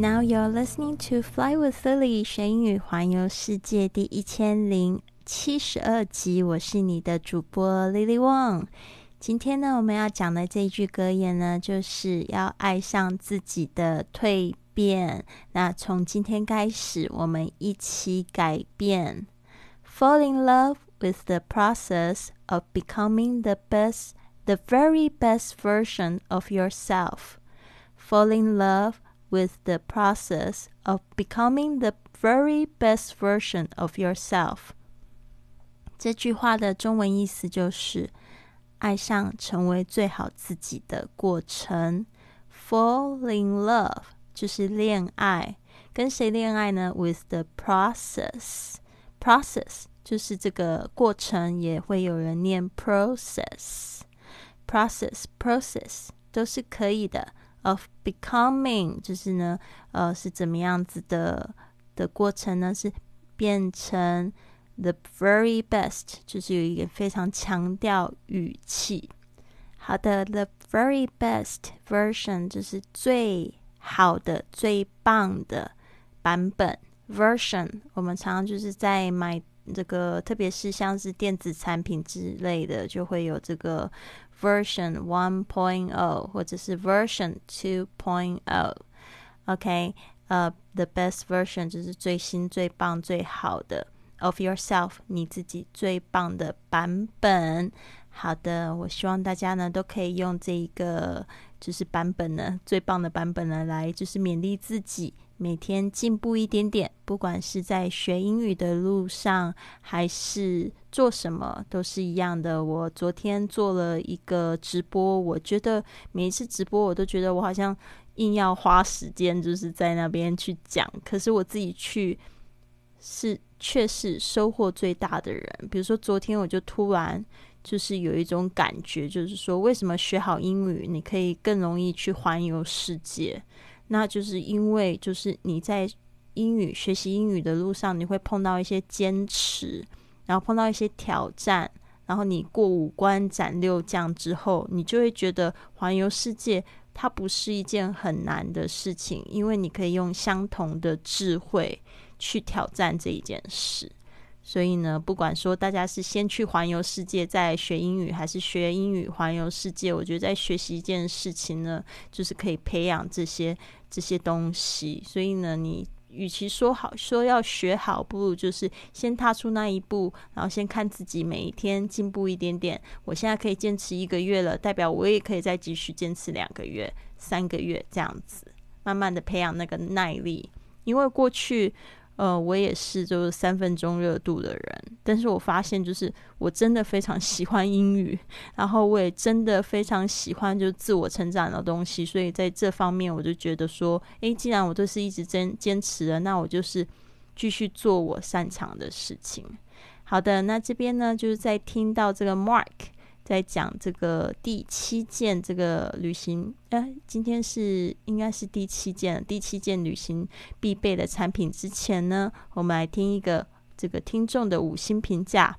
Now you're listening to Fly with Lily 学英语环游世界第一千零七十二集。我是你的主播 Lily Wang。今天呢，我们要讲的这一句格言呢，就是要爱上自己的蜕变。那从今天开始，我们一起改变。Fall in love with the process of becoming the best, the very best version of yourself. Fall in love. with the process of becoming the very best version of yourself。这句话的中文意思就是爱上成为最好自己的过程。Fall in love 就是恋爱，跟谁恋爱呢？With the process。Process 就是这个过程，也会有人念 process。Process process 都是可以的。 Of becoming，就是呢，呃，是怎么样子的的过程呢？是变成 the very best，就是有一个非常强调语气。好的，the very best version 就是最好的、最棒的版本 version。我们常常就是在买这个，特别是像是电子产品之类的，就会有这个。Version one point o 或者是 Version two point o，OK，呃，the best version 就是最新、最棒、最好的 of yourself，你自己最棒的版本。好的，我希望大家呢都可以用这一个就是版本呢，最棒的版本呢来就是勉励自己。每天进步一点点，不管是在学英语的路上，还是做什么，都是一样的。我昨天做了一个直播，我觉得每一次直播，我都觉得我好像硬要花时间，就是在那边去讲。可是我自己去，是却是收获最大的人。比如说昨天，我就突然就是有一种感觉，就是说，为什么学好英语，你可以更容易去环游世界？那就是因为，就是你在英语学习英语的路上，你会碰到一些坚持，然后碰到一些挑战，然后你过五关斩六将之后，你就会觉得环游世界它不是一件很难的事情，因为你可以用相同的智慧去挑战这一件事。所以呢，不管说大家是先去环游世界再学英语，还是学英语环游世界，我觉得在学习一件事情呢，就是可以培养这些这些东西。所以呢，你与其说好说要学好，不如就是先踏出那一步，然后先看自己每一天进步一点点。我现在可以坚持一个月了，代表我也可以再继续坚持两个月、三个月这样子，慢慢的培养那个耐力。因为过去。呃，我也是，就是三分钟热度的人。但是我发现，就是我真的非常喜欢英语，然后我也真的非常喜欢就自我成长的东西。所以在这方面，我就觉得说，诶，既然我都是一直坚坚持的，那我就是继续做我擅长的事情。好的，那这边呢，就是在听到这个 Mark。在讲这个第七件这个旅行，呃，今天是应该是第七件第七件旅行必备的产品之前呢，我们来听一个这个听众的五星评价。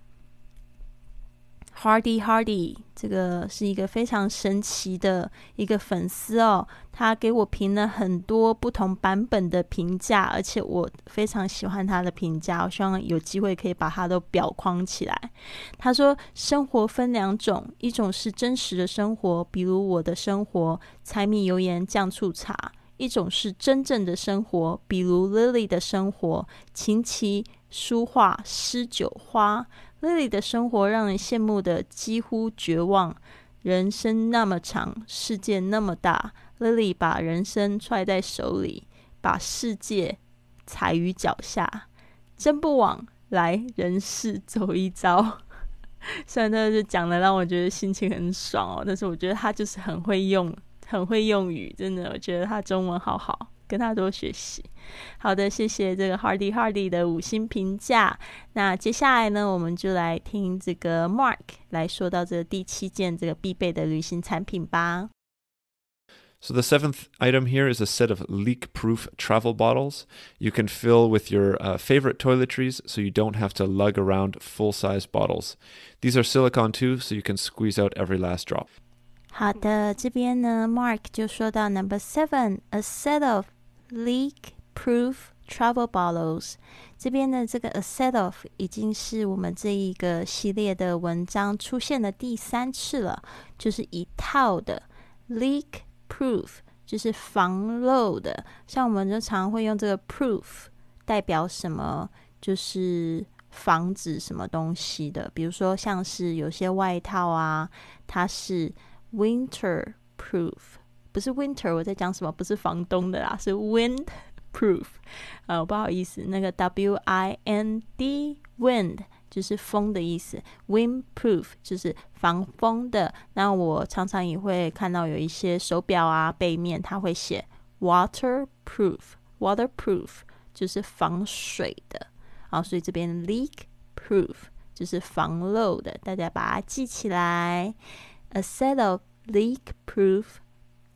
Hardy Hardy，这个是一个非常神奇的一个粉丝哦，他给我评了很多不同版本的评价，而且我非常喜欢他的评价，我希望有机会可以把他都裱框起来。他说：“生活分两种，一种是真实的生活，比如我的生活，柴米油盐酱醋茶；一种是真正的生活，比如 Lily 的生活，琴棋书画诗酒花。” Lily 的生活让人羡慕的几乎绝望。人生那么长，世界那么大，Lily 把人生揣在手里，把世界踩于脚下，真不枉来人世走一遭。虽然他是讲的让我觉得心情很爽哦，但是我觉得他就是很会用。很会用语，真的，我觉得他中文好好，跟他多学习。好的，谢谢这个 Hardy Hardy 的五星评价。那接下来呢，我们就来听这个 Mark 来说到这第七件这个必备的旅行产品吧。So, the seventh item here is a set of leak proof travel bottles. You can fill with your uh, favorite toiletries so you don't have to lug around full size bottles. These are silicone too, so you can squeeze out every last drop. 好的，这边呢，Mark 就说到 Number seven，a set of leak-proof travel bottles。这边的这个 a set of 已经是我们这一个系列的文章出现的第三次了，就是一套的 leak-proof，就是防漏的。像我们就常会用这个 proof 代表什么，就是防止什么东西的。比如说像是有些外套啊，它是 winter proof，不是 winter，我在讲什么？不是房东的啦，是 wind proof。呃，不好意思，那个 W I N D wind 就是风的意思，wind proof 就是防风的。那我常常也会看到有一些手表啊，背面它会写 water proof，water proof 就是防水的。啊，所以这边 leak proof 就是防漏的，大家把它记起来。a set of leak-proof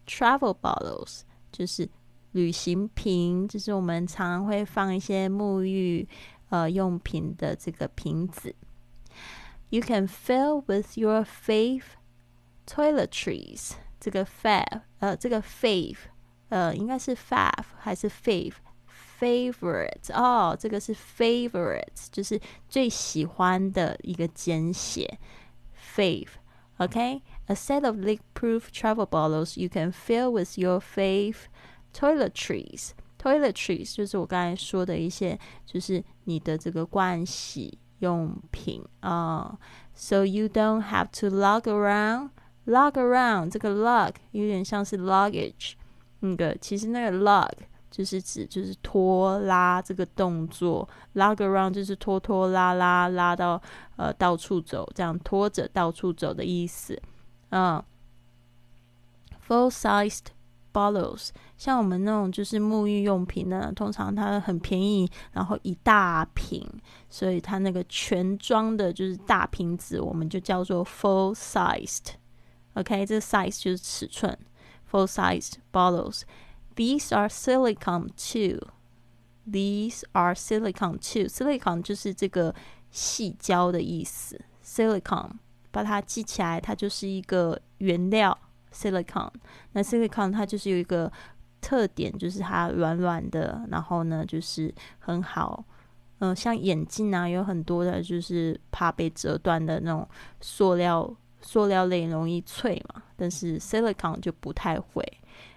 travel bottles，就是旅行瓶，就是我们常常会放一些沐浴呃用品的这个瓶子。You can fill with your fave toiletries。这个 fav 呃，这个 fave 呃，应该是 fav 还是 fave？favorite 哦，这个是 favorite，就是最喜欢的一个简写 fave。Okay, a set of leak-proof travel bottles you can fill with your fave toiletries. Toiletries 就是我刚才说的一些，就是你的这个盥洗用品啊。Uh, so you don't have to lug around. Lug around 这个 lug 有点像是 luggage，那个其实那个 lug 就是指就是拖拉这个动作，lug around 就是拖拖拉拉拉到呃到处走，这样拖着到处走的意思。 嗯，full-sized bottles，像我们那种就是沐浴用品呢，通常它很便宜，然后一大瓶，所以它那个全装的就是大瓶子，我们就叫做 full-sized。OK，这个 size 就是尺寸，full-sized bottles。These are silicone too. These are silicone too. Silicone 就是这个细胶的意思。Silicone 把它记起来，它就是一个原料。Silicone 那 silicone 它就是有一个特点，就是它软软的，然后呢就是很好。嗯，像眼镜啊，有很多的就是怕被折断的那种塑料，塑料类容易脆嘛，但是 silicone 就不太会。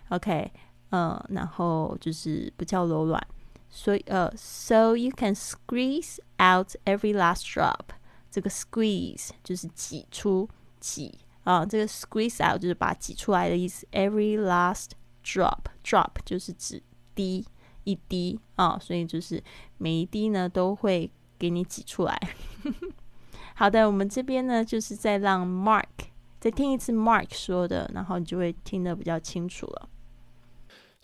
OK。嗯，然后就是比较柔软，所以呃，so you can squeeze out every last drop。这个 squeeze 就是挤出挤啊，这个 squeeze out 就是把挤出来的意思。Every last drop，drop 就是指滴一滴啊，所以就是每一滴呢都会给你挤出来。好的，我们这边呢就是在让 Mark 再听一次 Mark 说的，然后你就会听得比较清楚了。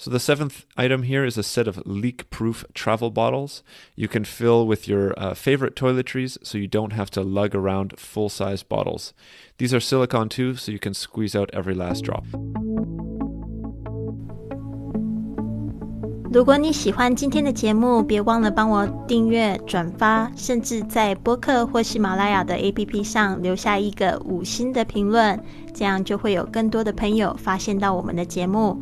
So, the seventh item here is a set of leak proof travel bottles. You can fill with your uh, favorite toiletries so you don't have to lug around full size bottles. These are silicone too, so you can squeeze out every last drop. 如果你喜欢今天的节目，别忘了帮我订阅、转发，甚至在播客或喜马拉雅的 APP 上留下一个五星的评论，这样就会有更多的朋友发现到我们的节目。